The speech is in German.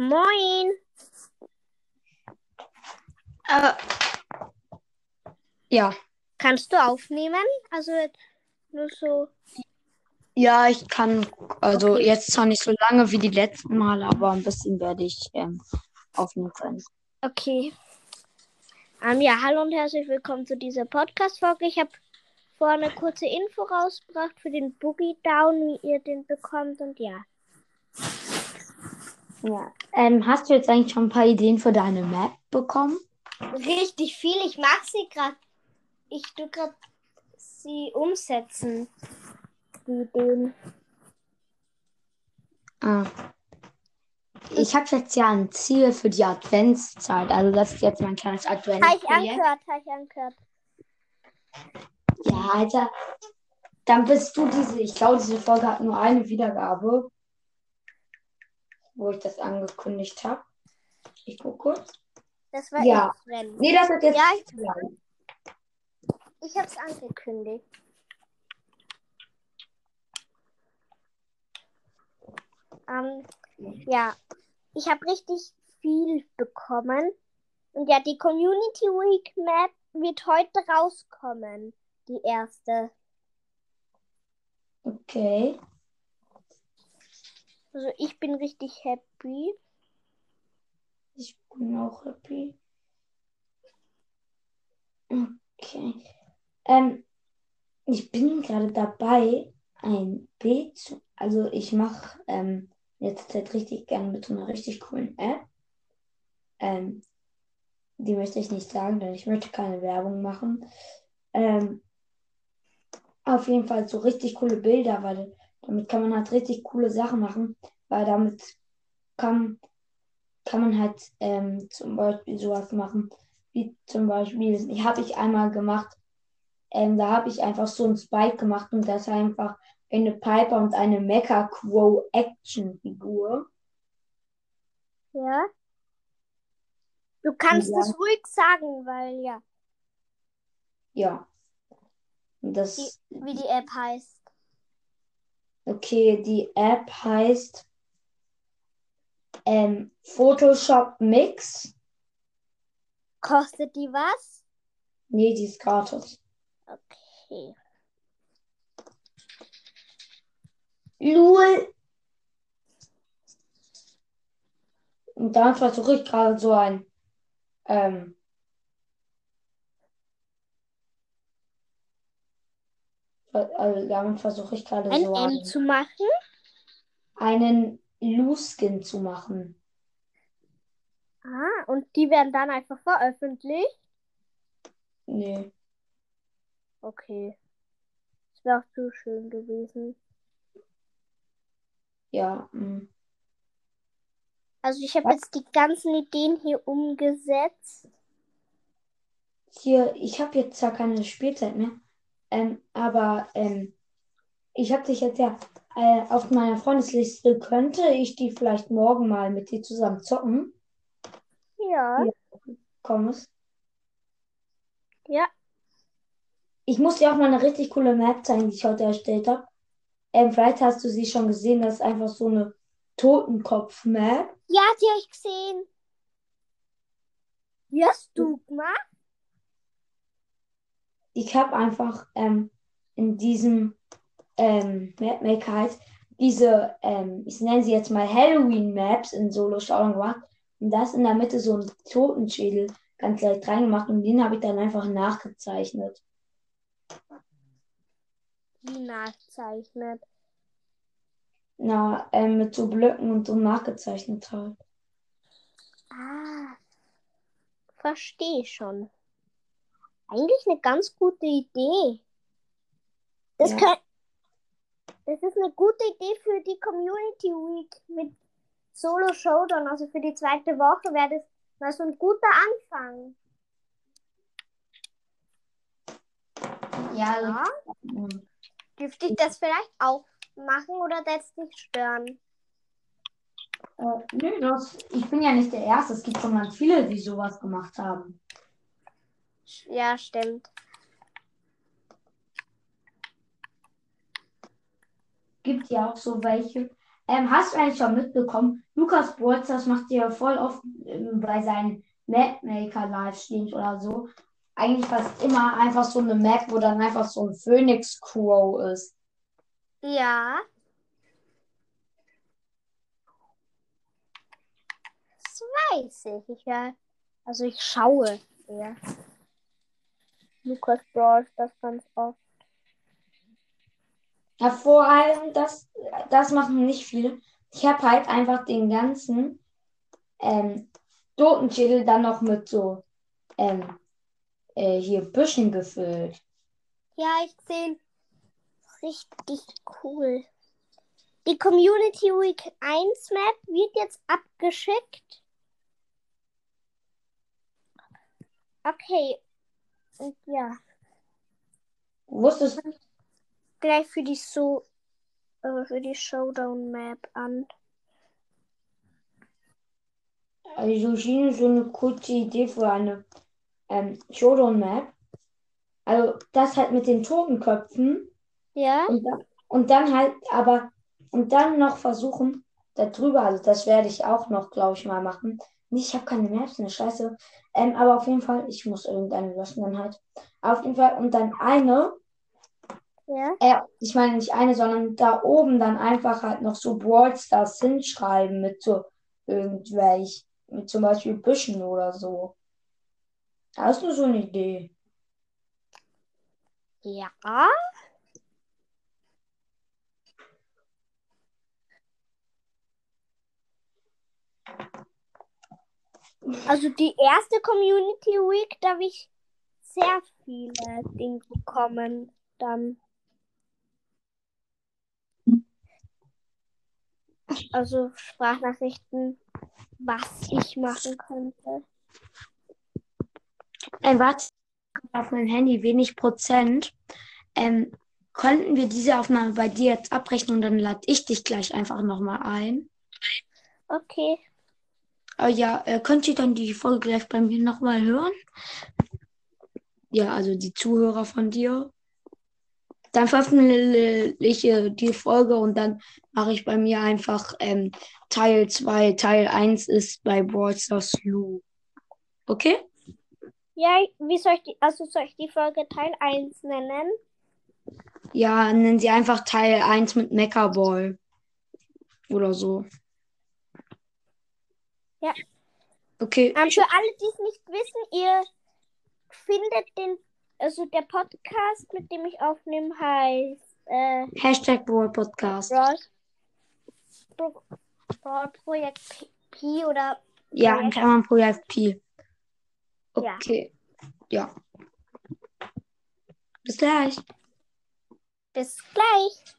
Moin. Äh, ja. Kannst du aufnehmen? Also nur so. Ja, ich kann, also Okay. jetzt zwar nicht so lange wie die letzten Male, aber ein bisschen werde ich ähm, aufnehmen können. Okay. Ähm, ja, hallo und herzlich willkommen zu dieser Podcast-Folge. Ich habe vor eine kurze Info rausgebracht für den Boogie Down, wie ihr den bekommt und ja. Ja. Ähm, hast du jetzt eigentlich schon ein paar Ideen für deine Map bekommen? Richtig viel. Ich mache sie gerade. Ich tue gerade sie umsetzen. Die Ideen. Ah. Ich habe jetzt ja ein Ziel für die Adventszeit. Also das ist jetzt mein kleines aktuelles Habe ich angehört, habe ich angehört. Ja, Alter. Dann bist du diese, ich glaube, diese Folge hat nur eine Wiedergabe, wo ich das angekündigt habe. Ich gucke kurz. Das war Ja. ich, Sven. Nee, das wird jetzt Ja, ich-. Ich habe es angekündigt. Ähm, ja, ich habe richtig viel bekommen. Und ja, die Community Week Map wird heute rauskommen. Die erste. Okay. Also ich bin richtig happy. Ich bin auch happy. Okay. Ähm, ich bin gerade dabei, ein Bild zu. Also ich mache ähm, jetzt Zeit richtig gerne mit so einer richtig coolen App. Ähm, die möchte ich nicht sagen, denn ich möchte keine Werbung machen. Ähm, auf jeden Fall so richtig coole Bilder, weil damit kann man halt richtig coole Sachen machen, weil damit kann, kann man halt ähm, zum Beispiel sowas machen, wie zum Beispiel, ich habe ich einmal gemacht, ähm, da habe ich einfach so ein Spike gemacht und das ist einfach eine Piper und eine Mecha Crow Action Figur. Ja. Du kannst Ja. es ruhig sagen, weil ja, Ja. Das, die, wie die App heißt. Okay, die App heißt ähm, Photoshop Mix. Kostet die was? Nee, die ist gratis. Okay. Lul. Und dann versuche ich gerade so ein ähm, also damit versuche ich gerade Ein so M einen, zu machen? einen Loose-Skin zu machen. Ah, und die werden dann einfach veröffentlicht? Nee. Okay. Das wäre auch zu schön gewesen. Ja. mm. Also ich habe jetzt die ganzen Ideen hier umgesetzt. Hier, ich habe jetzt zwar keine Spielzeit mehr, ähm, aber ähm, ich habe dich jetzt ja äh, auf meiner Freundesliste. Könnte ich die vielleicht morgen mal mit dir zusammen zocken? Ja. Ja. Komm es. Ja. Ich muss dir auch mal eine richtig coole Map zeigen, die ich heute erstellt habe. Ähm, vielleicht hast du sie schon gesehen. Das ist einfach so eine Totenkopf-Map. Ja, die habe ich gesehen. Die hast du gemacht? Ich habe einfach ähm, in diesem ähm, Mapmaker halt diese, ähm, ich nenne sie jetzt mal Halloween-Maps in Solo-Showdown gemacht. Und da ist in der Mitte so ein Totenschädel ganz leicht reingemacht und den habe ich dann einfach nachgezeichnet. Wie nachzeichnet. Na, ähm, mit so Blöcken und so nachgezeichnet halt. Ah. Verstehe schon. Eigentlich eine ganz gute Idee. Das, Ja. könnt, das ist eine gute Idee für die Community Week mit Solo Showdown. Also für die zweite Woche wäre das mal so ein guter Anfang. Ja, Ja. Dürfte ich das vielleicht auch machen oder das nicht stören? Äh, nö, das, ich bin ja nicht der Erste. Es gibt schon ganz viele, die sowas gemacht haben. Ja, stimmt. Gibt ja auch so welche, Ähm, hast du eigentlich schon mitbekommen, Lukas Bolz, das macht ja voll oft ähm, bei seinen Mapmaker Livestreams oder so. Eigentlich fast immer einfach so eine Map, wo dann einfach so ein Phoenix Crow ist. Ja. Das weiß ich. ich ja, also ich schaue eher. Lukas Brawl das ganz oft. Ja, vor allem, das, das machen nicht viele. Ich habe halt einfach den ganzen ähm, Totenschädel dann noch mit so ähm, äh, hier Büschen gefüllt. Ja, ich sehe richtig cool. Die Community Week 1 Map wird jetzt abgeschickt. Okay. Ja. Wusstest du? Gleich für die so äh, für die Showdown Map an. Also schien so eine kurze Idee für eine ähm, Showdown Map. Also das halt mit den Totenköpfen. Ja. Und dann, und dann halt, aber, und dann noch versuchen, da drüber, also das werde ich auch noch, glaube ich, mal machen. Nicht, ich habe keine Maps, eine Scheiße. Ähm, aber auf jeden Fall, ich muss irgendeine löschen dann halt. Auf jeden Fall, und dann eine, Ja. äh, ich meine nicht eine, sondern da oben dann einfach halt noch so Brawl Stars hinschreiben mit so irgendwelch, mit zum Beispiel Büschen oder so. Hast du so eine Idee? Ja. Also die erste Community Week, da habe ich sehr viele Dinge bekommen. Dann. Also Sprachnachrichten, was ich machen könnte. Äh, warte, auf mein Handy wenig Prozent. Ähm, könnten wir diese Aufnahme bei dir jetzt abbrechen und dann lade ich dich gleich einfach nochmal ein? Okay. Äh, ja, äh, könnt ihr dann die Folge gleich bei mir nochmal hören? Ja, also die Zuhörer von dir. Dann veröffentliche die Folge und dann mache ich bei mir einfach ähm, Teil 2. Teil 1 ist bei Brawl Stars Lou. Okay? Ja, wie soll ich die, also soll ich die Folge Teil 1 nennen? Ja, nennen sie einfach Teil 1 mit Mecha Ball. Oder so. Ja. Okay. Ähm, für alle, die es nicht wissen, ihr findet den, also der Podcast, mit dem ich aufnehme, heißt äh, Hashtag Brawl Podcast. Brawl, Pro, Brawl Projekt P, P oder Ja, in Klammern Projekt P. Ja. Okay. Ja. Bis gleich. bis gleich.